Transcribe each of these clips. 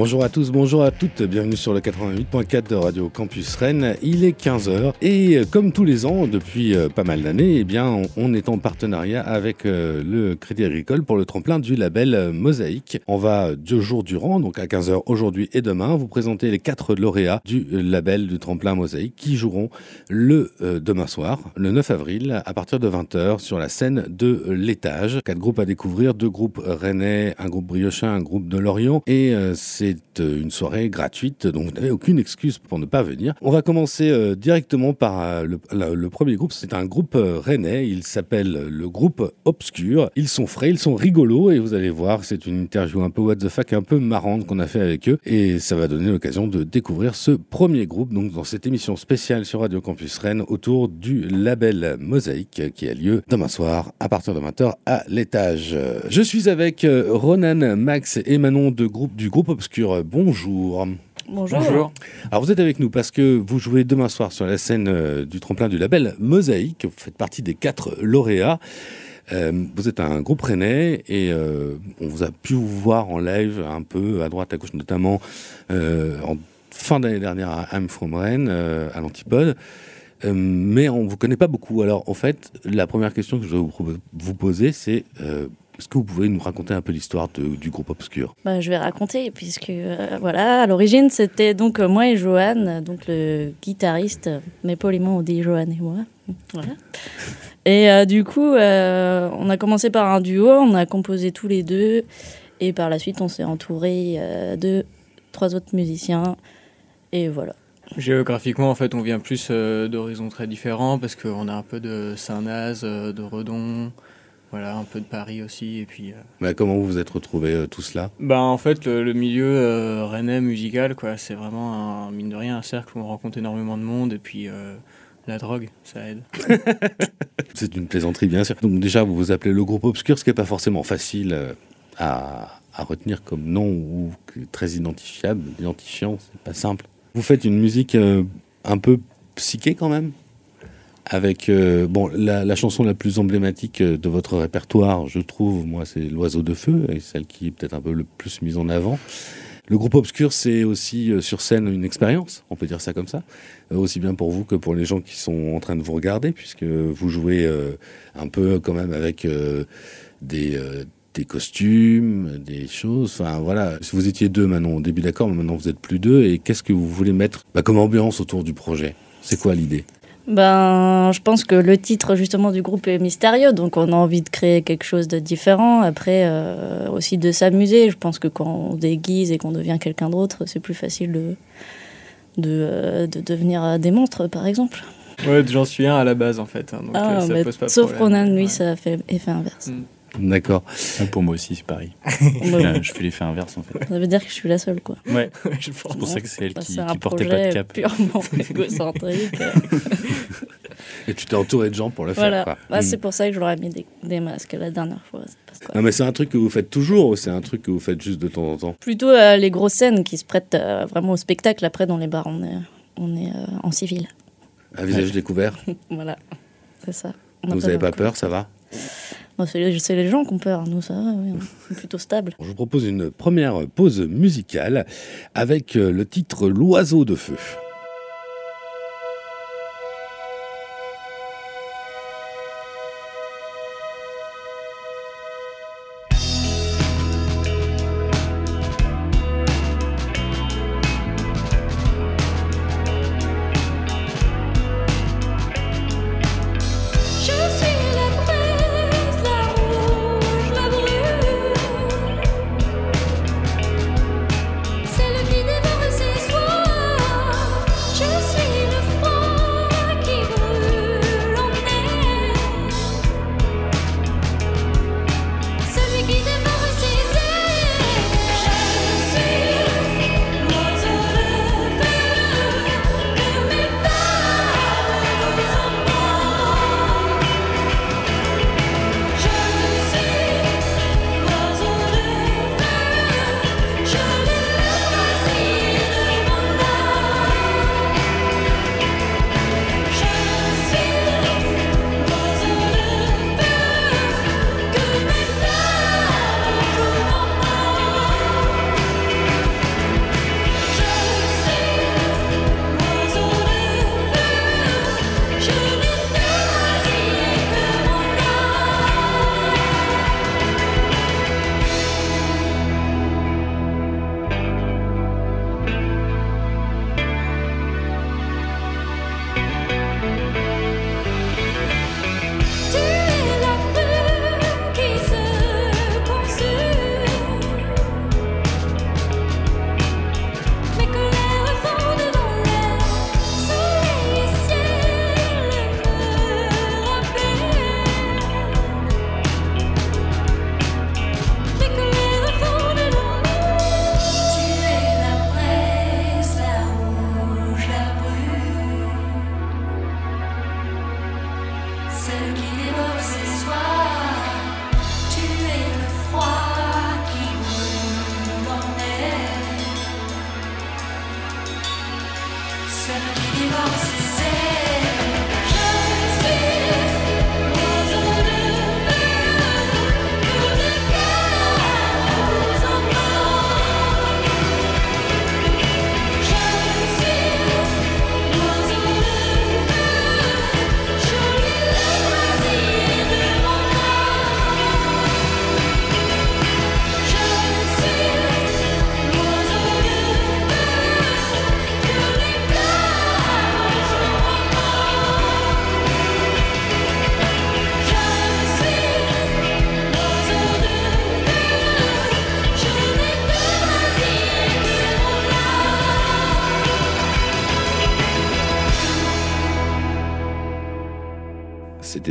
Bonjour à tous, bonjour à toutes, bienvenue sur le 88.4 de Radio Campus Rennes. Il est 15h et euh, comme tous les ans, depuis euh, pas mal d'années, eh bien, on est en partenariat avec euh, le Crédit Agricole pour le tremplin du label Mosaïque. On va deux jours durant, donc à 15h aujourd'hui et demain, vous présenter les quatre lauréats du label du tremplin Mosaïque qui joueront le demain soir, le 9 avril, à partir de 20h sur la scène de l'étage. Quatre groupes à découvrir, deux groupes rennais, un groupe briochin, un groupe de Lorient et c'est euh, une soirée gratuite, donc vous n'avez aucune excuse pour ne pas venir. On va commencer euh, directement par euh, le, premier groupe. C'est un groupe rennais. Il s'appelle le groupe Obscur. Ils sont frais, ils sont rigolos et vous allez voir, c'est une interview un peu what the fuck, un peu marrante qu'on a fait avec eux et ça va donner l'occasion de découvrir ce premier groupe donc dans cette émission spéciale sur Radio Campus Rennes autour du label Mosaïque qui a lieu demain soir à partir de 20h à l'étage. Je suis avec Ronan, Max et Manon de groupe, du groupe Obscur bonjour. Bonjour. Alors vous êtes avec nous parce que vous jouez demain soir sur la scène euh, du tremplin du label Mosaïque. Vous faites partie des quatre lauréats. Euh, vous êtes un groupe rennais et euh, on vous a pu vous voir en live un peu à droite, à gauche, notamment en fin d'année dernière à I'm From Rennes, à l'Antipode. mais on ne vous connaît pas beaucoup. Alors en fait, la première question que je vais vous poser, c'est est-ce que vous pouvez nous raconter un peu l'histoire du groupe Obscur? Bah, Je vais raconter, puisque euh, voilà, à l'origine, c'était donc euh, moi et Johan, donc le guitariste, mais poliment on dit Johan et moi. Voilà. Et euh, du coup, on a commencé par un duo, on a composé tous les deux, et par la suite, on s'est entouré de trois autres musiciens, et voilà. Géographiquement, en fait, on vient plus d'horizons très différents parce qu'on a un peu de Saint-Naz, de Redon, voilà, un peu de Paris aussi. Et puis, euh, comment vous vous êtes retrouvés euh, tous là? Bah, En fait, le, milieu euh, rennais musical, quoi, c'est vraiment, un, mine de rien, un cercle où on rencontre énormément de monde. Et puis, la drogue, ça aide. c'est une plaisanterie, bien sûr. Donc, déjà, vous vous appelez le groupe Obscur, ce qui n'est pas forcément facile à, à, retenir comme nom ou très identifiable, identifiant, c'est pas simple. Vous faites une musique un peu psyché quand même? Avec euh, bon la, chanson la plus emblématique euh, de votre répertoire, je trouve, moi, c'est l'oiseau de feu, et celle qui est peut-être un peu le plus mise en avant. Le groupe Obscur, c'est aussi euh, sur scène une expérience, on peut dire ça comme ça, aussi bien pour vous que pour les gens qui sont en train de vous regarder, puisque vous jouez un peu quand même avec des costumes, des choses. Enfin voilà, vous étiez deux maintenant au début d'accord, mais maintenant vous êtes plus deux. Et qu'est-ce que vous voulez mettre bah, comme ambiance autour du projet? C'est quoi l'idée? Ben, je pense que le titre justement du groupe est mystérieux, donc on a envie de créer quelque chose de différent. Après, euh, aussi de s'amuser. Je pense que quand on déguise et qu'on devient quelqu'un d'autre, c'est plus facile de, de, euh, de, devenir des monstres, par exemple. Ouais, j'en suis un à la base en fait. Hein, ah, euh, ça pose sauf Ronan, lui, ça fait effet inverse. Mm. D'accord. Pour moi aussi, c'est pareil. je, fais l'effet inverse en fait. Ça veut dire que je suis la seule, quoi. Ouais, c'est pour ça que c'est elle qui, qui portait pas de cap. purement égocentrique. Et tu t'es entouré de gens pour le faire. Quoi. Bah, C'est pour ça que je leur ai mis des, masques la dernière fois. Non, mais c'est un truc que vous faites toujours ou c'est un truc que vous faites juste de temps en temps? Plutôt euh, les grosses scènes qui se prêtent euh, vraiment au spectacle. Après, dans les bars, on est, on est euh, en civil. Un visage découvert Voilà, c'est ça. vous n'avez pas peur, ça va? C'est les, gens qui ont peur, nous ça va, plutôt stable. Je vous propose une première pause musicale avec le titre L'oiseau de feu.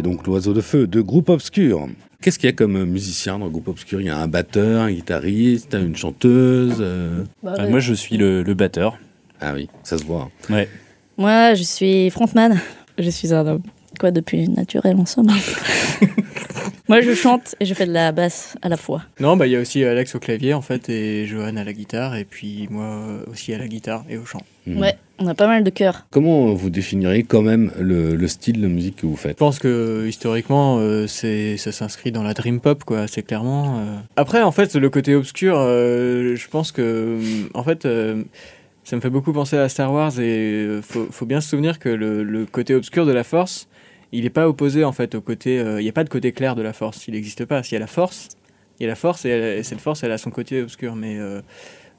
Donc l'oiseau de feu de Groupe Obscur. Qu'est-ce qu'il y a comme musicien dans le Groupe Obscur? Il y a un batteur, un guitariste, une chanteuse euh? Bah ah, Moi, je suis le, batteur. Ah oui, ça se voit. Ouais. Moi, je suis frontman. Je suis un homme. Quoi, depuis naturel en somme. Moi, je chante et je fais de la basse à la fois. Non, bah il y a aussi Alex au clavier en fait et Johan à la guitare et puis moi aussi à la guitare et au chant. Mhm. Ouais, on a pas mal de chœurs. Comment vous définiriez quand même le, style de musique que vous faites? Je pense que historiquement, euh, c'est ça s'inscrit dans la dream pop quoi, c'est clairement. Euh. Après, en fait, le côté obscur, euh, je pense que en fait. ça me fait beaucoup penser à Star Wars et faut, faut bien se souvenir que le, le côté obscur de la Force, il n'est pas opposé en fait au côté. Euh, il n'y a pas de côté clair de la force. Il n'existe pas. S'il y a la force, il y a la force et, cette force, elle a son côté obscur. Mais euh,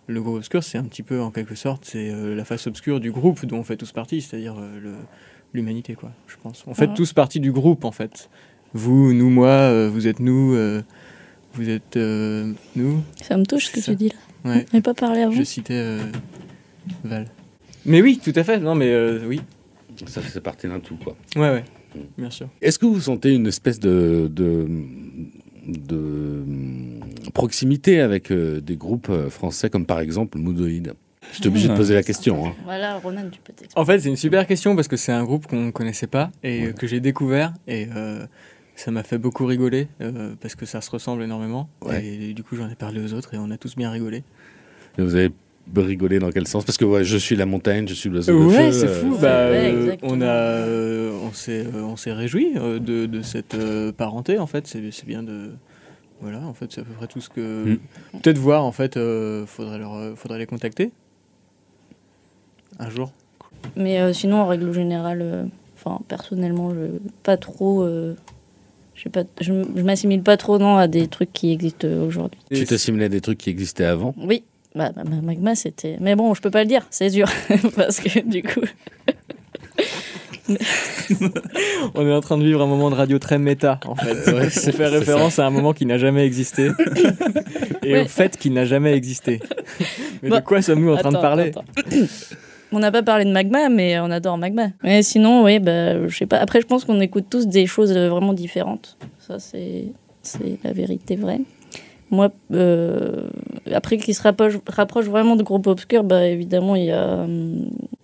le groupe obscur, c'est un petit peu en quelque sorte, c'est euh, la face obscure du groupe dont on fait tous partie, c'est-à-dire l'humanité, quoi. Je pense. On fait tous partie du groupe en fait. Vous, nous, moi, vous êtes nous, vous êtes nous. Ça me touche ce que tu dis là. Ouais. On pas parlé avant. Je citais Val. Mais oui, tout à fait. Non, mais oui. Ça fait partie d'un tout, quoi. Ouais, ouais. Bien sûr. Est-ce que vous sentez une espèce de, de, proximité avec euh, des groupes euh, français comme par exemple Moodoid je suis obligé de poser la question. Hein. Voilà, Ronan, tu peux En fait, c'est une super question parce que c'est un groupe qu'on ne connaissait pas et que j'ai découvert et euh, ça m'a fait beaucoup rigoler parce que ça se ressemble énormément. Et, du coup, j'en ai parlé aux autres et on a tous bien rigolé. Et vous avez rigoler dans quel sens? Parce que ouais, je suis la montagne, je suis le Ouais, c'est fou. Bah, euh, on a, euh, on s'est, euh, on s'est réjoui de, de cette parenté en fait. C'est, c'est bien de, voilà, en fait, c'est à peu près tout ce que. Mm. Peut-être voir en fait. faudrait leur, faudrait les contacter. Un jour. Mais sinon, en règle générale, enfin personnellement, je pas trop. Pas, je, je m'assimile pas trop non à des trucs qui existent aujourd'hui. Tu t'assimilais à des trucs qui existaient avant? Oui, bah, magma, c'était. Mais bon, je peux pas le dire, c'est dur. parce que du coup. On est en train de vivre un moment de radio très méta, en fait. c'est faire référence à un moment qui n'a jamais existé et au fait qu'il n'a jamais existé. Mais de quoi sommes-nous en train de parler On n'a pas parlé de magma, mais on adore magma. Mais sinon, oui, bah, je sais pas. Après, je pense qu'on écoute tous des choses vraiment différentes. Ça, c'est la vérité vraie. Moi, euh, après, qui se rapproche, rapproche, vraiment de groupe obscur, bah, évidemment, il y a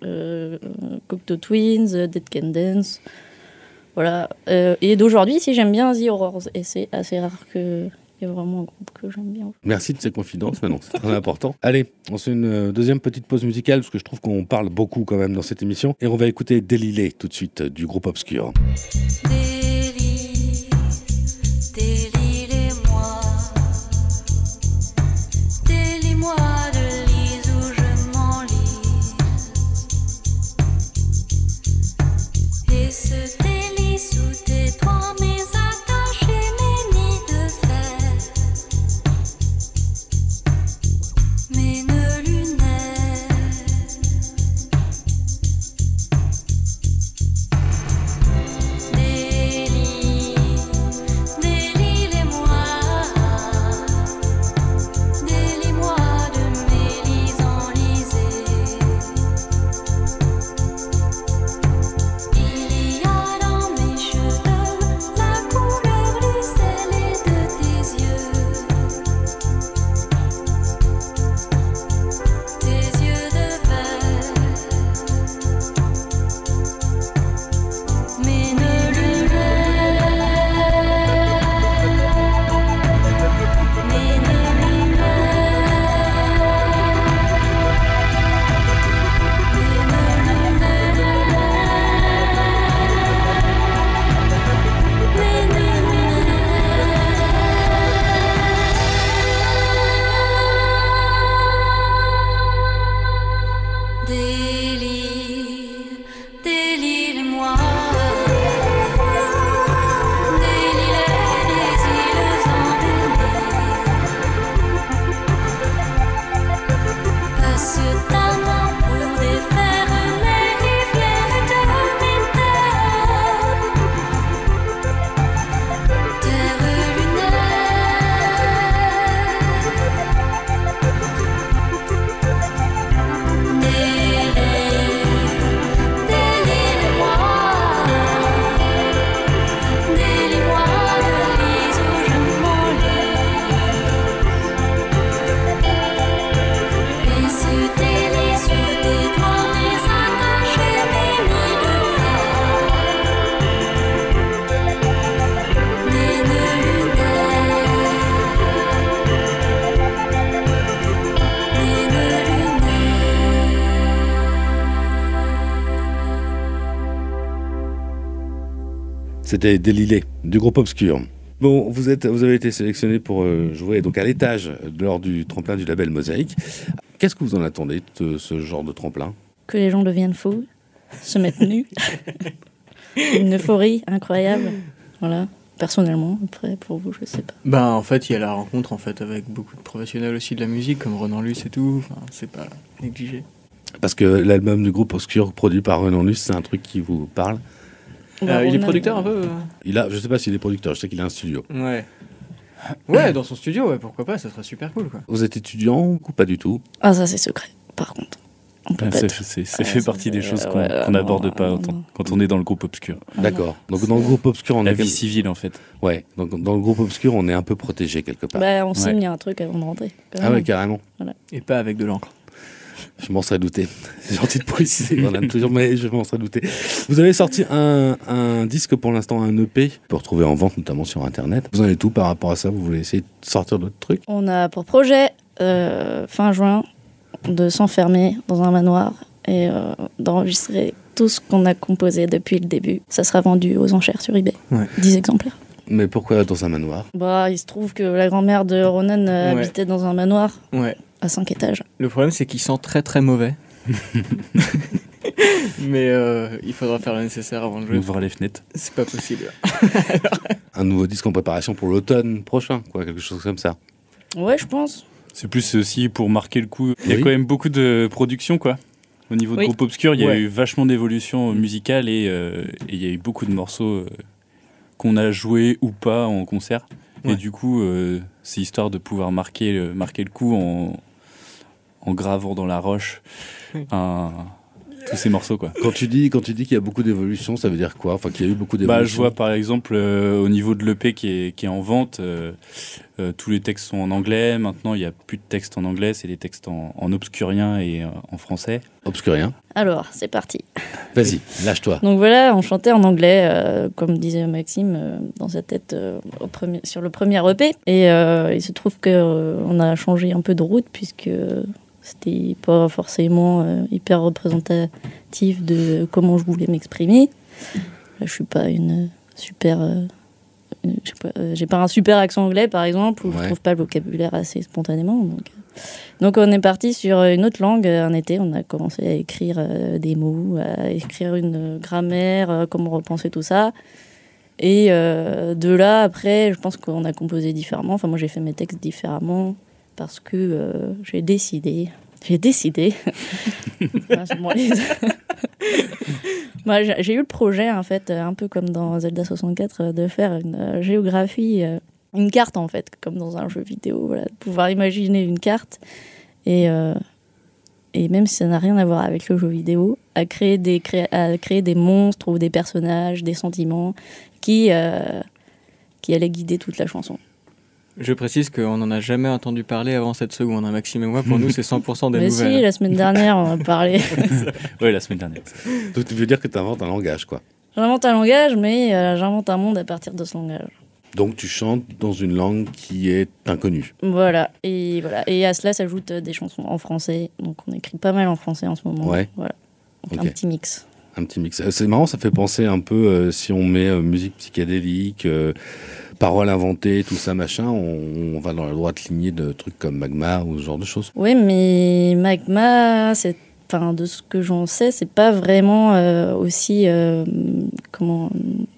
euh, Cocteau Twins, Dead Can Dance. Voilà. Euh, et d'aujourd'hui, si j'aime bien The Horrors. Et c'est assez rare que. Il y a vraiment un groupe que j'aime bien. Merci de ces confidences, mais non, c'est très important. Allez, on fait une euh, deuxième petite pause musicale, parce que je trouve qu'on parle beaucoup quand même dans cette émission. Et on va écouter Délilé tout de suite du groupe Obscur. C'était Délilé du groupe Obscur. Bon, vous, êtes, vous avez été sélectionné pour euh, jouer donc à l'étage lors du tremplin du label Mosaïque. Qu'est-ce que vous en attendez de ce genre de tremplin? Que les gens deviennent fous, se mettent nus. Une euphorie incroyable. Voilà. Personnellement, après, pour vous, je sais pas. Ben, en fait, il y a la rencontre en fait avec beaucoup de professionnels aussi de la musique, comme Renan Luce et tout. Enfin, c'est pas négligé. Parce que l'album du groupe Obscur produit par Renan Luce, c'est un truc qui vous parle? Euh, il est producteur un peu euh il a, Je sais pas s'il est producteur, je sais qu'il a un studio. Ouais. Ouais, dans son studio, ouais, pourquoi pas, ça serait super cool. Quoi. Vous êtes étudiant ou pas du tout? Ah, ça c'est secret, par contre. c'est fait partie des choses qu'on n'aborde pas autant, quand on est dans le groupe obscur. D'accord. Donc dans le groupe obscur, on La est vie civile en fait. Ouais. Donc dans le groupe obscur, on est un peu protégé quelque part. Bah, on signe Ouais. un truc avant de rentrer. ah ouais, carrément. Et pas avec de l'encre. Je m'en serais douté. C'est gentil de préciser même toujours, mais je m'en serais douté. Vous avez sorti un, un disque pour l'instant, un EP, pour retrouver en vente notamment sur Internet. Vous en êtes tout par rapport à ça? Vous voulez essayer de sortir d'autres trucs? On a pour projet, euh, fin juin, de s'enfermer dans un manoir et euh, d'enregistrer tout ce qu'on a composé depuis le début. Ça sera vendu aux enchères sur eBay. Ouais. 10 exemplaires. Mais pourquoi dans un manoir? Bah, il se trouve que la grand-mère de Ronan euh, Ouais. habitait dans un manoir Ouais. À 5 étages. Le problème, c'est qu'il sent très très mauvais. Mais euh, il faudra faire le nécessaire avant de jouer. Ouvre les fenêtres. C'est pas possible. Un nouveau disque en préparation pour l'automne prochain, quoi, quelque chose comme ça. Ouais, je pense. C'est plus aussi pour marquer le coup. Il y a Oui. quand même beaucoup de production, quoi. Au niveau de Oui. groupe obscur, il y a Ouais. eu vachement d'évolution musicale et euh, et il y a eu beaucoup de morceaux euh, qu'on a joués ou pas en concert. Ouais. Et du coup, euh, c'est histoire de pouvoir marquer, le- marquer le coup en, en gravant dans la roche un- tous ces morceaux, quoi. Quand tu dis, quand tu dis qu'il y a beaucoup d'évolution, ça veut dire quoi? Enfin, qu'il y a eu beaucoup Bah, d'évolution. je vois par exemple euh, au niveau de l'EP qui est, qui est en vente, euh, euh, tous les textes sont en anglais. Maintenant, il n'y a plus de textes en anglais, c'est des textes en, en obscurien et euh, en français. Obscurien. Alors, c'est parti. Vas-y, lâche-toi. Donc voilà, on chantait en anglais, euh, comme disait Maxime, euh, dans sa tête euh, au premier, sur le premier EP. Et euh, il se trouve qu'on a changé un peu de route, puisque c'était pas forcément euh, hyper représentatif de comment je voulais m'exprimer. Je suis pas une super. euh, pas, euh, J'ai pas un super accent anglais, par exemple, ou Ouais. je trouve pas le vocabulaire assez spontanément. Donc, euh. donc on est parti sur une autre langue. Un été, on a commencé à écrire euh, des mots, à écrire une grammaire, comment repenser tout ça. Et de là, après, je pense qu'on a composé différemment. Enfin, moi, j'ai fait mes textes différemment parce que euh, j'ai décidé. J'ai décidé. Moi, j'ai eu le projet, en fait, euh, un peu comme dans Zelda 64, euh, de faire une géographie, une carte, en fait, comme dans un jeu vidéo. Voilà, de pouvoir imaginer une carte. Et, euh, et même si ça n'a rien à voir avec le jeu vidéo, à créer des, à créer des monstres ou des personnages, des sentiments qui, euh, qui allaient guider toute la chanson. Je précise qu'on n'en a jamais entendu parler avant cette seconde. hein, Maxime et moi, pour nous, c'est 100% des Mais si, nouvelles. la semaine dernière, on a parlé. Oui, la semaine dernière. Donc tu veux dire que tu inventes un langage, quoi. J'invente un langage, mais euh, j'invente un monde à partir de ce langage. Donc tu chantes dans une langue qui est inconnue. Voilà. Et, voilà. et à cela s'ajoutent euh, des chansons en français. Donc on écrit pas mal en français en ce moment. Ouais. Voilà. Donc un petit mix. Un petit mix. Euh, C'est marrant, ça fait penser un peu, euh, si on met euh, musique psychédélique, euh, paroles inventées, tout ça, machin, on, on va dans la droite lignée de trucs comme Magma ou ce genre de choses. Oui, mais Magma, c'est, enfin, de ce que j'en sais, c'est pas vraiment euh, aussi euh, comment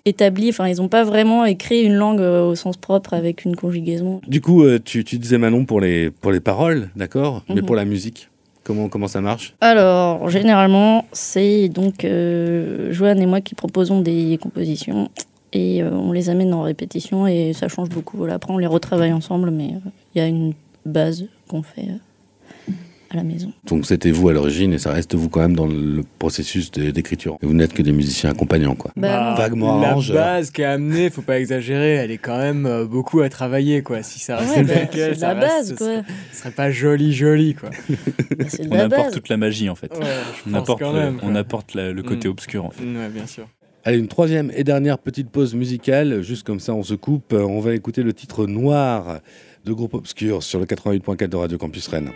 établi. Enfin, ils ont pas vraiment écrit une langue euh, au sens propre avec une conjugaison. Du coup, tu, tu disais Manon pour les, pour les paroles, d'accord? Mais Mhm. pour la musique, comment, comment ça marche? Alors, généralement, c'est donc euh, Joanne et moi qui proposons des compositions et euh, on les amène en répétition et ça change beaucoup. Voilà, après, on les retravaille ensemble, mais euh, il y a une base qu'on fait euh, à la maison. Donc c'était vous à l'origine et ça reste vous quand même dans le processus d'écriture. Et vous n'êtes que des musiciens accompagnants, quoi. Bah, non. Vaguement la base qui est amenée, faut pas exagérer, elle est quand même euh, beaucoup à travailler, quoi. Si ça restait Ouais, bah, de ça la reste- base, ce quoi. serait- Ce serait pas joli, joli, quoi. Bah, On apporte base. toute la magie en fait. Ouais, On apporte, même. on apporte la- le côté Mm. obscur en fait. Ouais, bien sûr. Allez, une troisième et dernière petite pause musicale, juste comme ça on se coupe. Euh, On va écouter le titre Noir de Groupe Obscur sur le 88.4 de Radio Campus Rennes.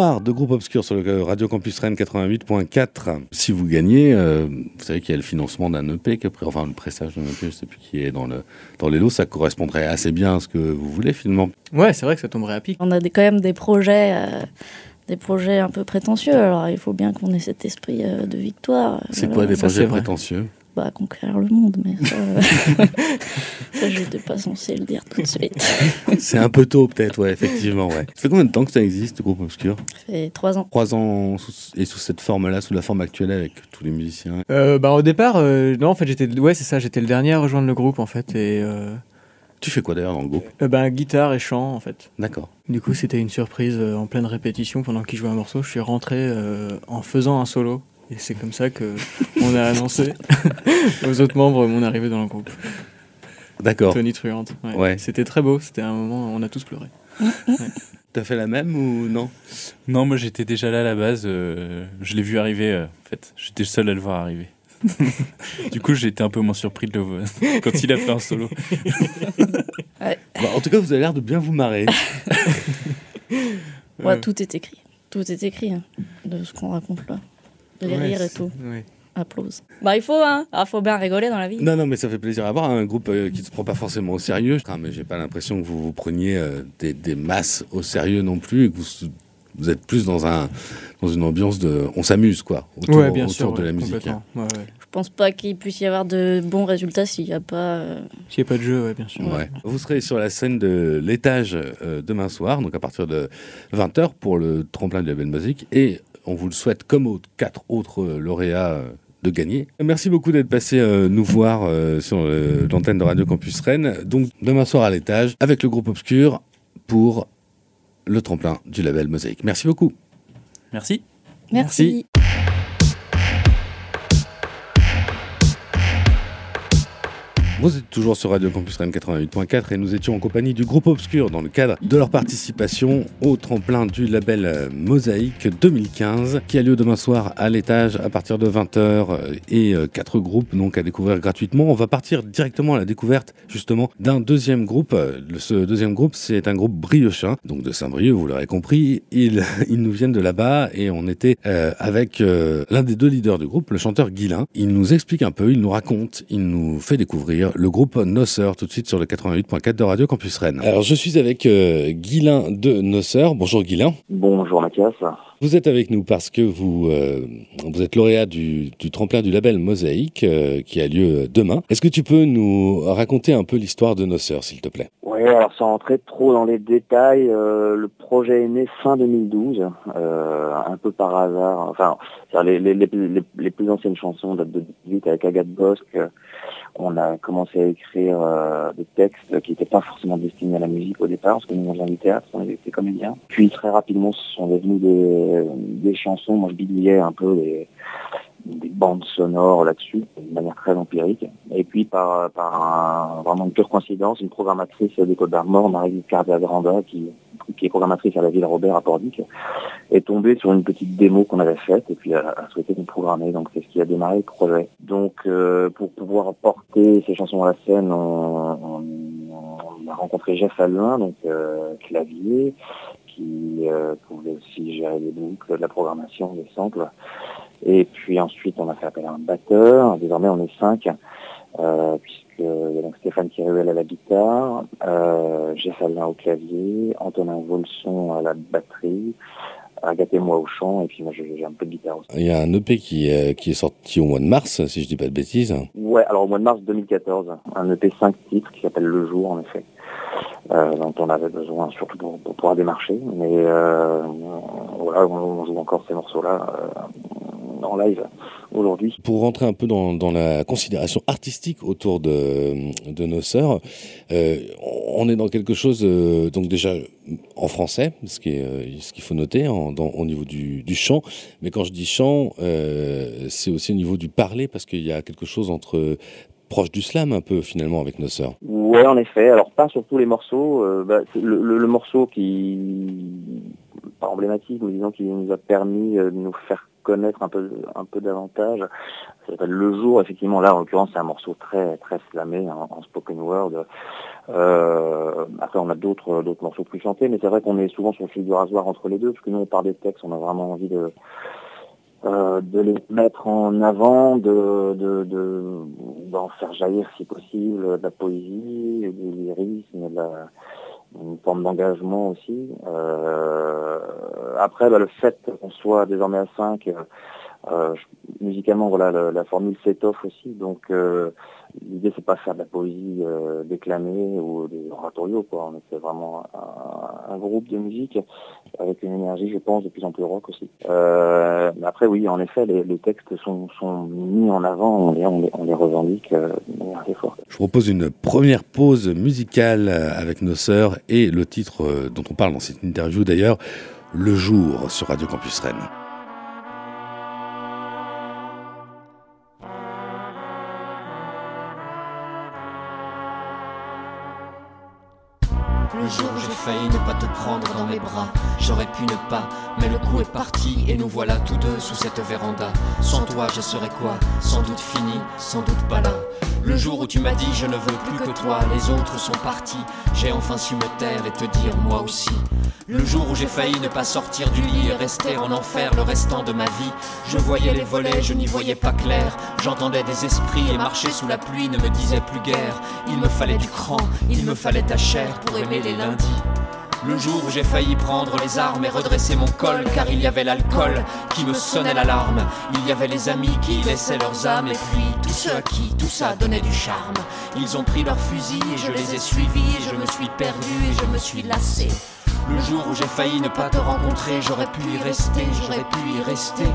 Noir de groupe obscur sur le Radio Campus Rennes 88.4. Si vous gagnez, euh, vous savez qu'il y a le financement d'un EP, enfin le pressage d'un EP, je ne sais plus qui est dans, le, dans les lots, ça correspondrait assez bien à ce que vous voulez finalement. Ouais, c'est vrai que ça tomberait à pic. On a des, quand même des projets. Euh, des projets un peu prétentieux, alors il faut bien qu'on ait cet esprit euh, de victoire. C'est quoi des projets prétentieux? Bah, conquérir le monde, mais ça, euh, ça je n'étais pas censé le dire tout de suite. C'est un peu tôt, peut-être, ouais, effectivement. Ouais. Ça fait combien de temps que ça existe, le groupe Obscur? Ça fait trois ans. Trois ans, et sous cette forme-là, sous la forme actuelle avec tous les musiciens euh, bah, Au départ, euh, non, en fait, j'étais ouais, c'est ça, j'étais le dernier à rejoindre le groupe, en fait. Et, Tu fais quoi d'ailleurs dans le groupe? bah, Guitare et chant, en fait. D'accord. Du coup, c'était une surprise en pleine répétition pendant qu'il jouait un morceau. Je suis rentré en faisant un solo. Et c'est comme ça que on a annoncé aux autres membres mon arrivée dans le groupe. D'accord. Tony Truante. Ouais. C'était très beau. C'était un moment, on a tous pleuré. T'as fait la même ou non? Non, moi j'étais déjà là à la base. Euh, je l'ai vu arriver. Euh, en fait, j'étais seul à le voir arriver. du coup, j'ai été un peu moins surpris de le voir quand il a fait un solo. Bah, en tout cas, vous avez l'air de bien vous marrer. ouais, tout est écrit. Tout est écrit hein, de ce qu'on raconte là les rires et tout. Applause. Bah, il faut, hein. Ah, faut bien rigoler dans la vie. Non, non, mais ça fait plaisir à voir un groupe euh, qui ne se prend pas forcément au sérieux. Ah, mais j'ai pas l'impression que vous vous preniez euh, des, des, masses au sérieux non plus et que vous, vous êtes plus dans, un, dans une ambiance de. On s'amuse, quoi, autour, bien sûr, de la musique. Hein. Je pense pas qu'il puisse y avoir de bons résultats s'il n'y a pas. Euh, s'il n'y a pas de jeu, ouais, bien sûr. Vous serez sur la scène de l'étage demain soir, donc à partir de 20h pour le tremplin de la belle musique. Et on vous le souhaite comme aux quatre autres euh, lauréats euh, de gagner. Merci beaucoup d'être passé euh, nous voir sur l'antenne de Radio Campus Rennes. Donc demain soir à l'étage avec le groupe Obscur pour le tremplin du label Mosaïque. Merci beaucoup. Merci. Merci. Vous êtes toujours sur Radio Campus Rennes 88.4 et nous étions en compagnie du groupe Obscur dans le cadre de leur participation au tremplin du label euh, Mosaïque 2015 qui a lieu demain soir à l'étage à partir de 20h euh, et euh, quatre groupes donc à découvrir gratuitement. On va partir directement à la découverte justement d'un deuxième groupe. Ce deuxième groupe c'est un groupe briochin donc de Saint-Brieuc, vous l'aurez compris. Ils, ils nous viennent de là-bas et on était avec l'un des deux leaders du groupe, le chanteur Guilin. Il nous explique un peu, il nous raconte, il nous fait découvrir le groupe Nosser, tout de suite sur le 88.4 de Radio Campus Rennes. Alors je suis avec euh, Guilin de Nosser. Bonjour Guilin. Bonjour Mathias. Vous êtes avec nous parce que vous, euh, vous êtes lauréat du, tremplin du label Mosaïque euh, qui a lieu demain. Est-ce que tu peux nous raconter un peu l'histoire de Nosser, s'il te plaît? Oui, alors sans rentrer trop dans les détails, le projet est né fin 2012, un peu par hasard. Enfin, les, plus anciennes chansons datent de 2018 avec Agathe Bosque on a commencé à écrire euh, des textes qui n'étaient pas forcément destinés à la musique au départ, parce que nous, on du théâtre, on était comédiens. Puis très rapidement, ce sont devenus des, chansons. Moi, je bidouillais un peu des, bandes sonores là-dessus, de manière très empirique. Et puis, par, par vraiment une pure coïncidence, une programmatrice des Côtes d'Armor, Marie Cardia Granda, qui qui est programmatrice à la Ville Robert à Pordic, est tombée sur une petite démo qu'on avait faite et puis a souhaité nous programmer. Donc c'est ce qui a démarré le projet. Donc euh, pour pouvoir porter ces chansons à la scène, on, a rencontré Jeff Alluin, donc euh, clavier, qui euh, pouvait aussi gérer les boucles, la programmation, les samples. Et puis ensuite on a fait appel à un batteur. Désormais on est cinq. Euh, puisque donc Stéphane Kiruel à la guitare, euh, Jeff Alain au clavier, Antonin Volson à la batterie, Agathe et moi au chant, et puis moi j'ai un peu de guitare aussi. Il y a un EP qui, euh, qui est sorti au mois de mars, si je dis pas de bêtises. Ouais, alors au mois de mars 2014, un EP 5 titres qui s'appelle Le Jour en effet. Euh, dont on avait besoin surtout pour, pour pouvoir démarcher. Mais euh, voilà, on, joue encore ces morceaux-là euh, en live aujourd'hui. Pour rentrer un peu dans, dans, la considération artistique autour de, de nos sœurs, euh, on est dans quelque chose, euh, donc déjà en français, ce qui est, ce qu'il faut noter en, dans, au niveau du, du, chant. Mais quand je dis chant, c'est aussi au niveau du parler, parce qu'il y a quelque chose entre proche du slam un peu finalement avec nos sœurs. Ouais, en effet. Alors pas sur tous les morceaux. Euh, bah, le, morceau qui, pas emblématique, mais disons qui nous a permis euh, de nous faire connaître un peu, un peu davantage. Ça s'appelle Le Jour, effectivement. Là, en l'occurrence, c'est un morceau très, très flammé en, spoken word. Euh, après, on a d'autres, d'autres morceaux plus chantés, mais c'est vrai qu'on est souvent sur le fil du rasoir entre les deux, parce que nous, on parle des textes, on a vraiment envie de, euh, de les mettre en avant, de, de, d'en faire jaillir si possible de la poésie, du lyrisme, une forme d'engagement aussi. Euh, après, bah, le fait qu'on soit désormais à 5, euh, musicalement, voilà, la, formule s'étoffe aussi. Donc, euh, l'idée, c'est pas faire de la poésie euh, déclamée ou des oratorios, quoi. On était vraiment un, groupe de musique avec une énergie, je pense, de plus en plus rock aussi. Euh, mais après, oui, en effet, les, textes sont, mis en avant, on les, on les, revendique de manière assez forte. Je propose une première pause musicale avec nos sœurs et le titre dont on parle dans cette interview d'ailleurs, Le jour sur Radio Campus Rennes. failli ne pas te prendre dans mes bras. J'aurais pu ne pas, mais le coup est parti et nous voilà tous deux sous cette véranda. Sans toi, je serais quoi? Sans doute fini, sans doute pas là. Le jour où tu m'as dit je ne veux plus que toi, les autres sont partis. J'ai enfin su me taire et te dire moi aussi. Le jour où j'ai failli ne pas sortir du lit et rester en enfer le restant de ma vie, je voyais les volets, je n'y voyais pas clair. J'entendais des esprits et marcher sous la pluie ne me disait plus guère. Il me fallait du cran, il me fallait ta chair pour aimer les lundis. Le jour où j'ai failli prendre les armes et redresser mon col, car il y avait l'alcool qui me sonnait l'alarme. Il y avait les amis qui laissaient leurs âmes, et puis tous ceux à qui tout ça donnait du charme. Ils ont pris leurs fusils et je les ai suivis, et je me suis perdu et je me suis lassé. Le jour où j'ai failli ne pas te rencontrer, j'aurais pu y rester, j'aurais pu y rester.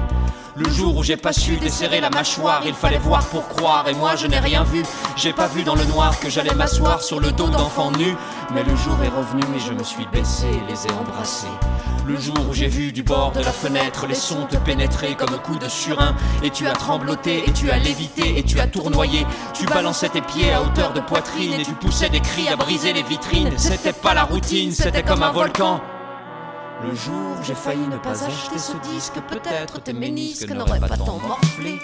Le jour où j'ai pas su desserrer la mâchoire, il fallait voir pour croire, et moi je n'ai rien vu. J'ai pas vu dans le noir que j'allais m'asseoir sur le dos d'enfant nu. Mais le jour est revenu et je me suis baissé et les ai embrassés. Le jour où j'ai vu du bord de la fenêtre les sons te pénétrer comme coup de surin, et tu as trembloté, et tu as lévité, et tu as tournoyé. Tu balançais tes pieds à hauteur de poitrine, et tu poussais des cris à briser les vitrines. C'était pas la routine, c'était comme un volcan. Le jour, j'ai failli ne pas acheter ce disque, peut-être tes ménisques n'auraient pas tant morflé.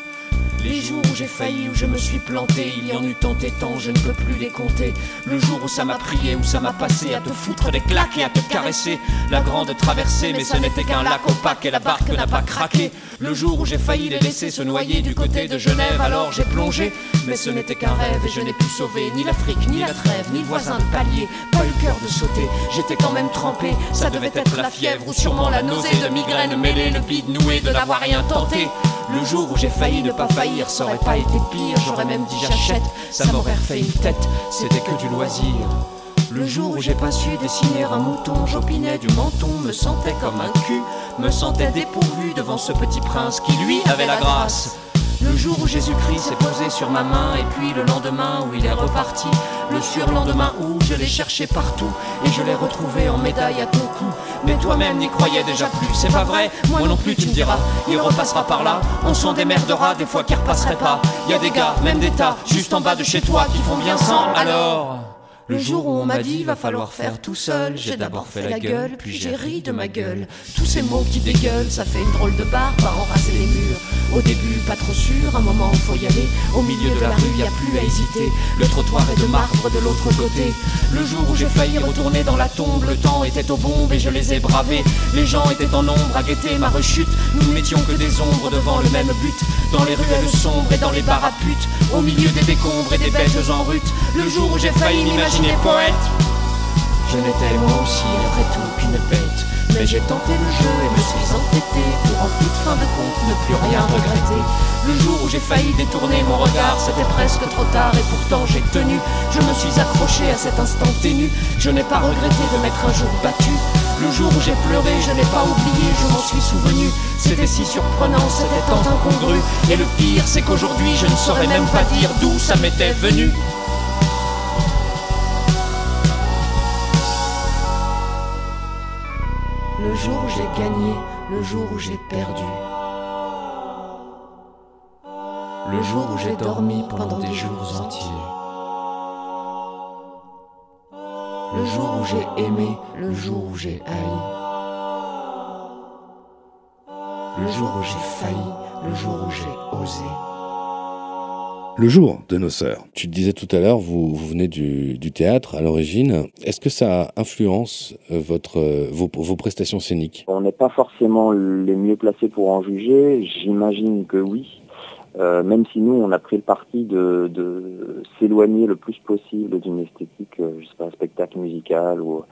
Les jours où j'ai failli, où je me suis planté, il y en eut tant et tant, je ne peux plus les compter. Le jour où ça m'a prié, où ça m'a passé à te foutre des claques et à te caresser. La grande traversée, mais ce n'était qu'un lac opaque et la barque n'a pas craqué. Le jour où j'ai failli les laisser se noyer du côté de Genève, alors j'ai plongé. Mais ce n'était qu'un rêve et je n'ai pu sauver ni l'Afrique, ni la trêve, ni le voisin de palier. Pas eu cœur de sauter, j'étais quand même trempé. Ça devait être la fièvre ou sûrement la nausée de migraine mêlée, le bide noué de n'avoir rien tenté. Le jour où j'ai failli ne pas faillir, ça aurait pas été pire, j'aurais même dit j'achète, ça m'aurait refait une tête, c'était que du loisir. Le jour où j'ai pas su dessiner un mouton, j'opinais du menton, me sentais comme un cul, me sentais dépourvu devant ce petit prince qui lui avait la grâce. Le jour où Jésus-Christ s'est posé sur ma main, et puis le lendemain où il est reparti, le surlendemain où je l'ai cherché partout, et je l'ai retrouvé en médaille à ton cou. Mais toi-même n'y croyais déjà plus, c'est pas vrai, moi non plus tu me diras, il repassera par là, on s'en démerdera des fois qu'il repasserait pas. Y a des gars, même des tas, juste en bas de chez toi qui font bien sans alors? Le jour où on m'a dit va falloir faire tout seul, j'ai d'abord fait la gueule, puis j'ai ri de ma gueule. Tous ces mots qui dégueulent, ça fait une drôle de barbe à enraser les murs. Au début, pas trop sûr, un moment faut y aller. Au milieu de la rue, y a plus à hésiter. Le trottoir est de marbre de l'autre côté. Le jour où j'ai failli retourner dans la tombe, le temps était aux bombes et je les ai bravés. Les gens étaient en ombre à guetter ma rechute. Nous ne mettions que des ombres devant le même but. Dans les ruelles sombres et dans les bars à putes. Au milieu des décombres et des bêtes en rute. Le jour où j'ai failli m'imaginer poète. Je n'étais moi aussi après tout qu'une bête. Mais j'ai tenté le jeu et me suis entêté pour en toute fin de compte ne plus rien regretter. Le jour où j'ai failli détourner mon regard, c'était presque trop tard et pourtant j'ai tenu. Je me suis accroché à cet instant ténu. Je n'ai pas regretté de m'être un jour battu. Le jour où j'ai pleuré, je n'ai pas oublié, je m'en suis souvenu. C'était si surprenant, c'était tant incongru. Et le pire, c'est qu'aujourd'hui, je ne saurais même pas dire d'où ça m'était venu. Le jour où j'ai gagné, le jour où j'ai perdu. Le jour où j'ai dormi pendant des jours entiers. Le jour où j'ai aimé, le jour où j'ai haï. le jour où j'ai failli, le jour où j'ai osé. Le jour de nos sœurs. Tu disais tout à l'heure, vous, venez du, du théâtre à l'origine. Est-ce que ça influence euh, votre, euh, vos, prestations scéniques? On n'est pas forcément les mieux placés pour en juger. J'imagine que oui. Euh, même si nous, on a pris le parti de, s'éloigner le plus possible d'une esthétique, je sais pas, spectacle musical ou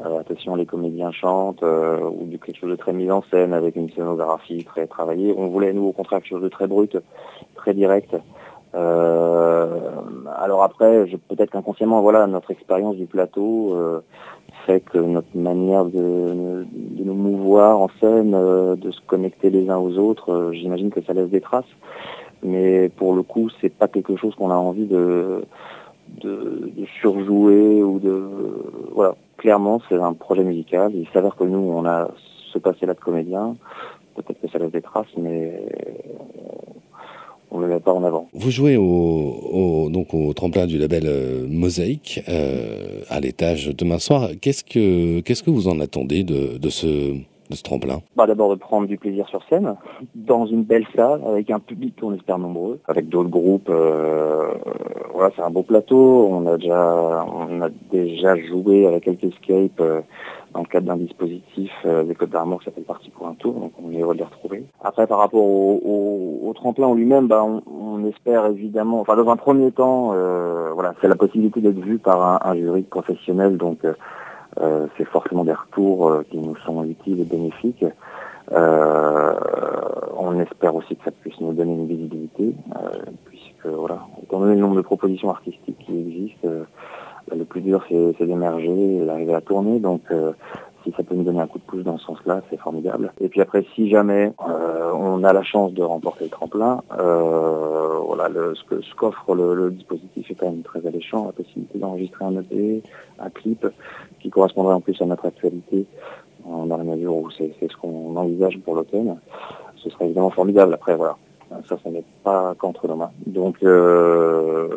attention, les comédiens chantent ou de quelque chose de très mis en scène avec une scénographie très travaillée. On voulait, nous, au contraire, quelque chose de très brut, très direct. Euh, alors après, peut-être qu'inconsciemment, voilà, notre expérience du plateau euh, fait que notre manière de, de nous mouvoir en scène, euh, de se connecter les uns aux autres, j'imagine que ça laisse des traces. Mais pour le coup, c'est pas quelque chose qu'on a envie de, de, de surjouer ou de voilà. Clairement, c'est un projet musical. Il s'avère que nous, on a ce passé-là de comédien. Peut-être que ça laisse des traces, mais on le met pas en avant. Vous jouez au, au- donc au tremplin du label euh, Mosaïque euh, à l'étage demain soir. Qu'est-ce que, qu'est-ce que vous en attendez de, de, ce, de ce tremplin? Bah, D'abord de prendre du plaisir sur scène, dans une belle salle, avec un public qu'on espère nombreux, avec d'autres groupes. euh, voilà, c'est un beau plateau. On a déjà, on a déjà joué avec quelques escapes euh, dans le cadre d'un dispositif euh, des Côtes d'Armor qui s'appelle Parti pour un tour, donc on est heureux de les retrouver. Après, par rapport au, au- au tremplin en lui-même, bah, on, on espère évidemment, enfin dans un premier temps, euh, voilà, c'est la possibilité d'être vu par un, un jury professionnel, donc euh, euh, c'est forcément des retours euh, qui nous sont utiles et bénéfiques. Euh, on espère aussi que ça puisse nous donner une visibilité, puisque voilà, étant donné le nombre de propositions artistiques qui existent, le plus dur c'est d'émerger d'arriver à tourner. Donc euh, si ça peut nous donner un coup de pouce dans ce sens-là, c'est formidable. Et puis après, si jamais euh, on a la chance de remporter le tremplin, euh, voilà, le, ce que ce qu'offre le, le dispositif est quand même très alléchant, la possibilité d'enregistrer un EP, un clip qui correspondrait en plus à notre actualité euh, dans la mesure où c'est c'est ce qu'on envisage pour l'automne. Ce serait évidemment formidable. Après, voilà, ça, ça n'est pas qu'entre nos mains. Donc, euh,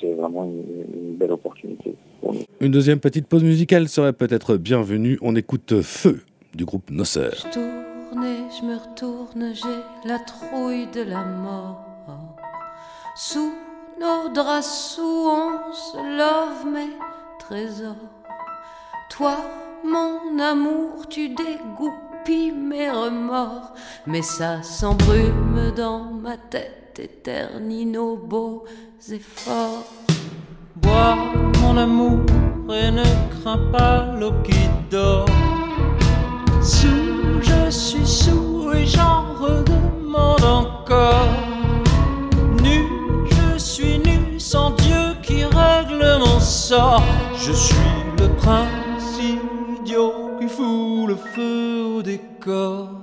c'est vraiment une, une belle opportunité pour nous. Une deuxième petite pause musicale serait peut-être bienvenue. On écoute Feu du groupe Nos Sœurs. Je tourne et je me retourne, j'ai la trouille de la mort. Sous nos draps sous on se love mes trésors. Toi, mon amour, tu mes remords. Mais ça s'embrume dans ma tête, éternit nos beaux efforts. Bois mon amour et ne crains pas l'eau qui dort. Sous, je suis sous et j'en redemande encore. Nu, je suis nu sans Dieu qui règle mon sort. Je suis le prince qui fout le feu au décor.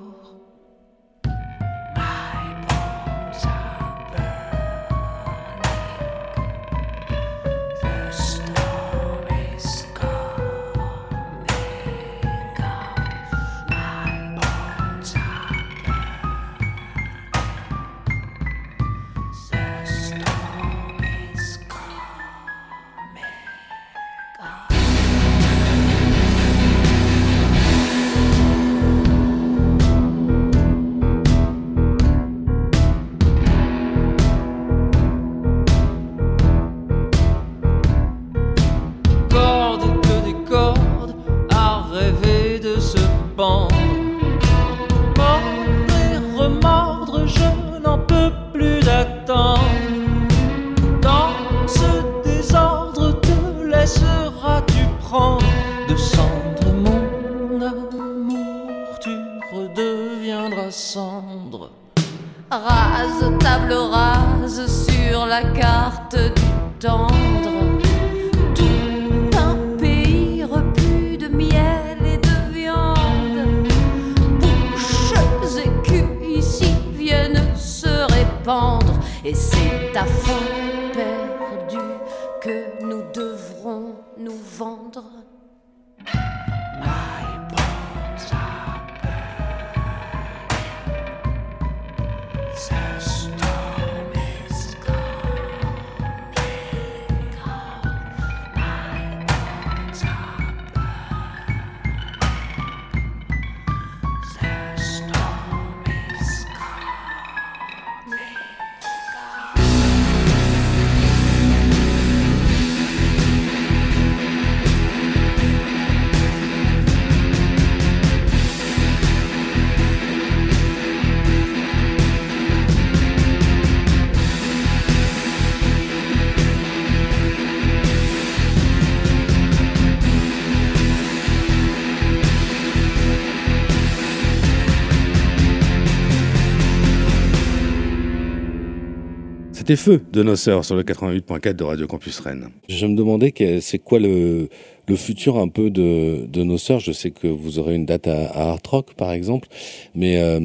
C'était Feu de nos sœurs sur le 88.4 de Radio Campus Rennes. Je me demandais c'est quoi le, le futur un peu de, de nos sœurs. Je sais que vous aurez une date à, à Art Rock, par exemple, mais euh,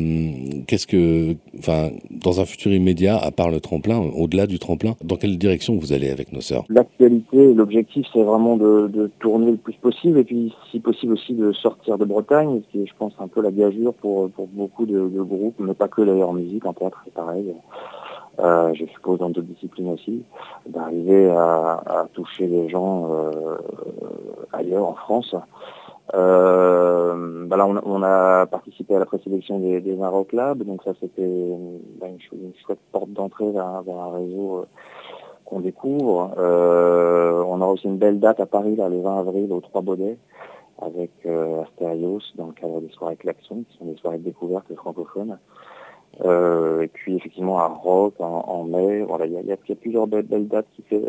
qu'est-ce que, enfin, dans un futur immédiat, à part le tremplin, au-delà du tremplin, dans quelle direction vous allez avec nos sœurs? L'actualité, l'objectif, c'est vraiment de, de, tourner le plus possible et puis, si possible aussi, de sortir de Bretagne, ce qui est, je pense, un peu la gageure pour, pour beaucoup de, de groupes, mais pas que d'ailleurs en musique, en théâtre, c'est pareil. Euh, je suppose dans d'autres disciplines aussi, d'arriver à, à, toucher les gens euh, ailleurs en France. Euh, bah là, on, on, a participé à la présélection des, des Maroc donc ça c'était bah, une, une, chouette porte d'entrée vers, vers, un réseau euh, qu'on découvre. Euh, on aura aussi une belle date à Paris, là, le 20 avril, au Trois Baudets, avec euh, Astérios, dans le cadre des soirées Klaxon, qui sont des soirées de découverte francophones. Euh, et puis effectivement à Rock en, en mai, voilà, il y a, y a, plusieurs belles, belles dates qui, euh,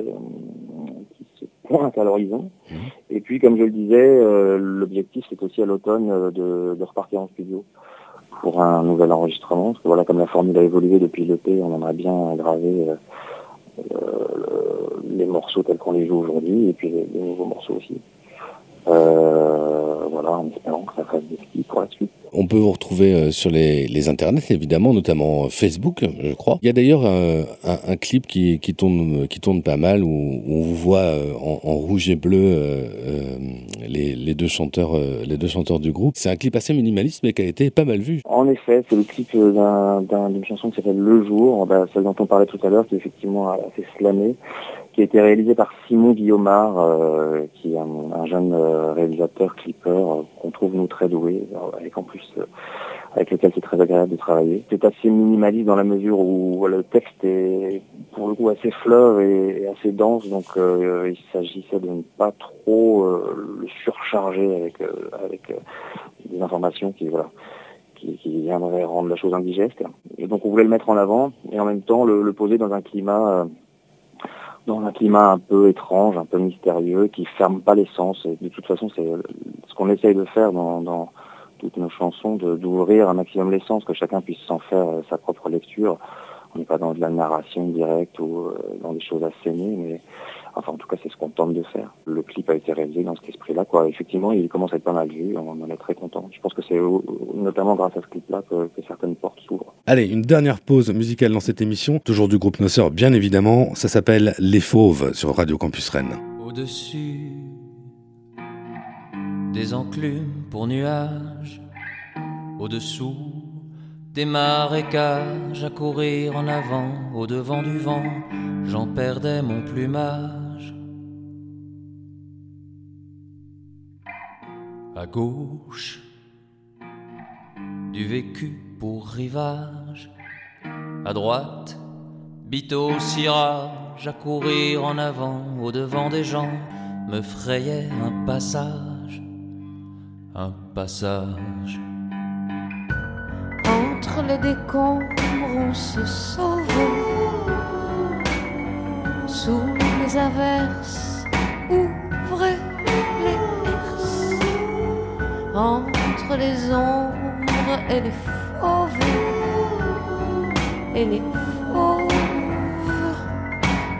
se pointent à l'horizon. Mmh. Et puis comme je le disais, euh, l'objectif c'est aussi à l'automne euh, de, de, repartir en studio pour un nouvel enregistrement. Parce que voilà, comme la formule a évolué depuis l'EP, on aimerait bien graver les morceaux tels qu'on les joue aujourd'hui et puis les, les nouveaux morceaux aussi. voilà, en espérant que ça fasse des skis pour la suite. On peut vous retrouver euh, sur les, internets, évidemment, notamment Facebook, je crois. Il y a d'ailleurs un, un, clip qui, tourne, pas mal, où, on vous voit euh, en, rouge et bleu euh, les, deux chanteurs, du groupe. C'est un clip assez minimaliste, mais qui a été pas mal vu. En effet, c'est le clip d'une un, chanson qui s'appelle Le Jour, bah, celle dont on parlait tout à l'heure, qui est effectivement assez slamée qui a été réalisé par Simon Guillaumard, euh, qui est un, un jeune euh, réalisateur, clipper, euh, qu'on trouve nous très doué, avec en plus avec lequel c'est très agréable de travailler. C'est assez minimaliste dans la mesure où le texte est pour le coup assez fleuve et, assez dense, donc euh, il s'agissait de ne pas trop euh, le surcharger avec euh, avec des informations qui voilà qui, viendraient rendre la chose indigeste. Et donc on voulait le mettre en avant et en même temps le, poser dans un climat dans un climat un peu étrange, un peu mystérieux, qui ferme pas les sens. De toute façon, c'est ce qu'on essaye de faire dans toutes nos chansons, d'ouvrir un maximum les sens, que chacun puisse s'en faire euh, sa propre lecture. On n'est pas dans de la narration directe ou euh, dans des choses assénées, mais Enfin, en tout cas, c'est ce qu'on tente de faire. Le clip a été réalisé dans cet esprit-là, quoi. Effectivement, il commence à être pas mal vu. On en est très content. Je pense que c'est notamment grâce à ce clip-là que, que, certaines portes s'ouvrent. Allez, une dernière pause musicale dans cette émission. Toujours du groupe Nosseur, bien évidemment. Ça s'appelle Les Fauves sur Radio Campus Rennes. Au-dessus des enclumes pour nuages, au-dessous des marécages à courir en avant, au devant du vent, j'en perdais mon plumage. à gauche du vécu pour rivage, à droite, bito cirage, à courir en avant, au devant des gens, me frayait un passage, un passage. Entre les décombres, on se sauve, sous les averses, ouvrez entre les ombres et les fauves. Et les fauves.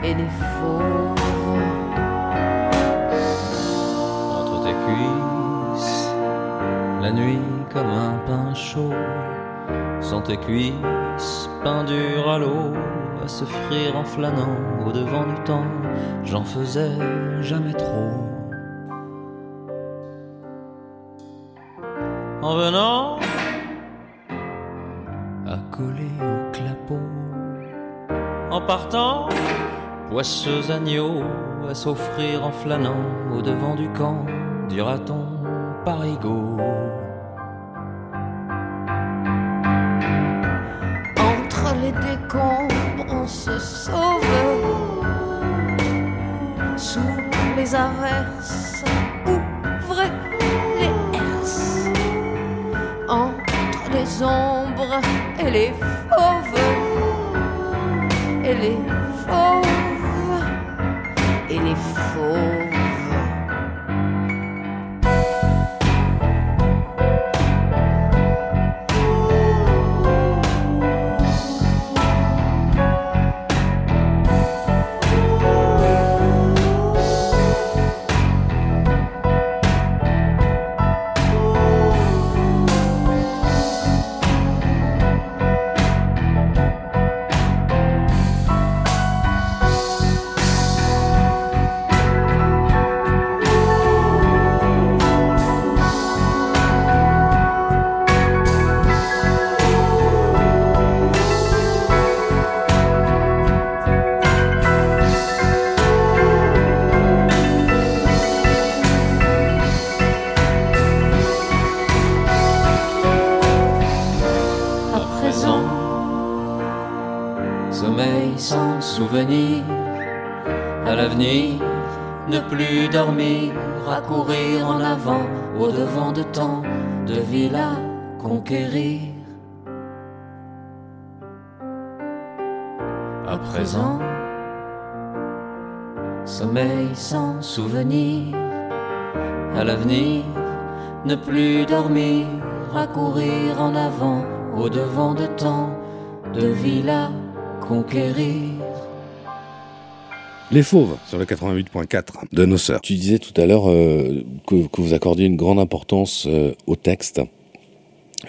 Et les fauves comme un pain chaud sans tes cuisses pain dur à l'eau à se frire en flânant au devant du temps j'en faisais jamais trop en venant à coller au clapot, en partant, poisseux agneau à s'offrir en flânant au devant du camp, dira-t-on parigot. Décombres, on se sauve sous les averses les ombres et les fauves et les fauves et les fauves. Ne plus dormir, à courir en avant, au devant de tant de villes à conquérir. À présent, sommeil sans souvenir. À l'avenir, ne plus dormir, à courir en avant, au devant de tant de villes à conquérir. Les Fauves sur le 88.4 de nos sœurs. Tu disais tout à l'heure euh, que, que vous accordiez une grande importance euh, au texte.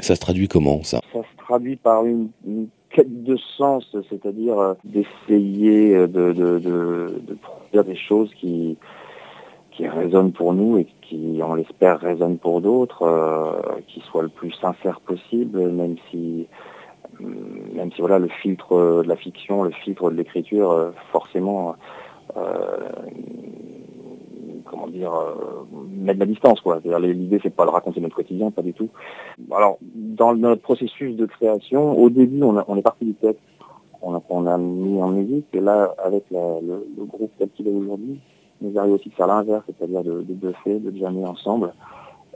Ça se traduit comment ça? Ça se traduit par une, une quête de sens, c'est-à-dire euh, d'essayer de, de, de, de produire des choses qui, qui résonnent pour nous et qui, on l'espère, résonnent pour d'autres, euh, qui soient le plus sincères possible, même si, même si voilà, le filtre de la fiction, le filtre de l'écriture, forcément, euh, comment dire, euh, mettre la distance, quoi. L'idée, c'est pas de raconter notre quotidien, pas du tout. Alors, dans notre processus de création, au début, on, est parti du texte, on a, on mis en musique, et là, avec le, groupe tel qu'il est aujourd'hui, nous arrive aussi de faire l'inverse, c'est-à-dire de, de buffer, de jammer ensemble,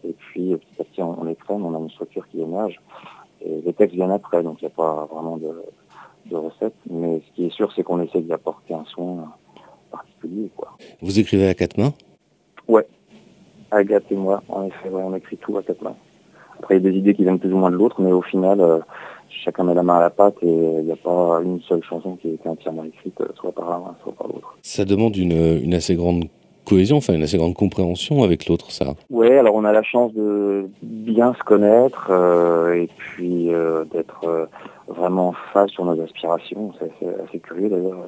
et puis euh, petit à petit, on, on écrème, on a une structure qui émerge, et les textes viennent après, donc il n'y a pas vraiment de, de recette, mais ce qui est sûr, c'est qu'on essaie d'y apporter un soin particulier, quoi. Vous écrivez à quatre mains? Agathe et moi, en effet, ouais, on écrit tout à quatre mains. Après, il y a des idées qui viennent plus ou moins de l'autre, mais au final, euh, chacun met la main à la pâte et il n'y a pas une seule chanson qui a été entièrement écrite, euh, soit par l'un, soit par l'autre. Ça demande une, une assez grande cohésion, enfin une assez grande compréhension avec l'autre, ça. Ouais, alors on a la chance de bien se connaître euh, et puis euh, d'être euh, vraiment en phase sur nos aspirations. C'est assez, curieux d'ailleurs.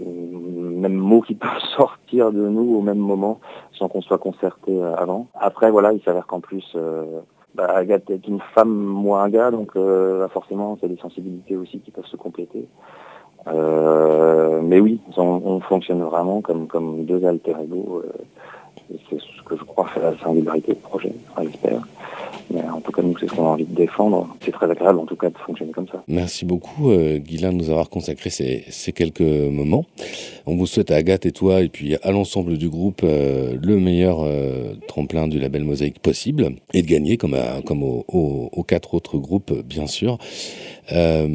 Mêmes mots qui peuvent sortir de nous au même moment sans qu'on soit concerté euh, avant. Après, voilà, il s'avère qu'en plus, euh, bah, Agathe est une femme, moi un gars, donc euh, bah, forcément, a des sensibilités aussi qui peuvent se compléter. Euh, mais oui, on, on fonctionne vraiment comme, comme deux alter ego. C'est ce que je crois fait la singularité du projet, enfin, j'espère. Mais en tout cas, nous, c'est ce qu'on a envie de défendre. C'est très agréable, en tout cas, de fonctionner comme ça. Merci beaucoup, euh, Guylain, de nous avoir consacré ces, ces quelques moments. On vous souhaite à Agathe et toi, et puis à l'ensemble du groupe, euh, le meilleur euh, tremplin du label Mosaïque possible, et de gagner, comme, à- comme aux, aux- aux quatre autres groupes, bien sûr. Euh,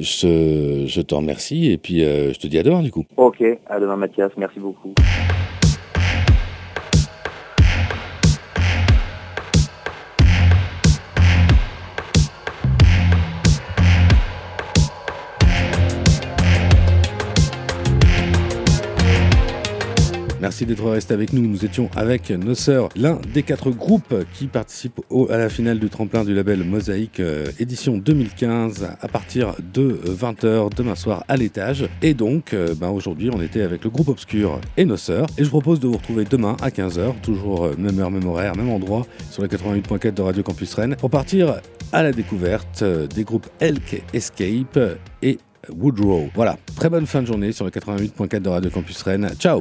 je, je te remercie, et puis euh, je te dis à demain, du coup. Ok, à demain, Mathias. Merci beaucoup. Merci d'être resté avec nous. Nous étions avec nos sœurs, l'un des quatre groupes qui participent au- à la finale du tremplin du label Mosaïque euh, édition 2015 à partir de 20h demain soir à l'étage. Et donc, euh, ben, aujourd'hui, on était avec le groupe Obscur et nos sœurs. Et je propose de vous retrouver demain à 15h, toujours euh, même heure, même horaire, même endroit, sur le 88.4 de Radio Campus Rennes, pour partir à la découverte des groupes Elk Escape et Woodrow. Voilà, très bonne fin de journée sur le 88.4 de Radio Campus Rennes. Ciao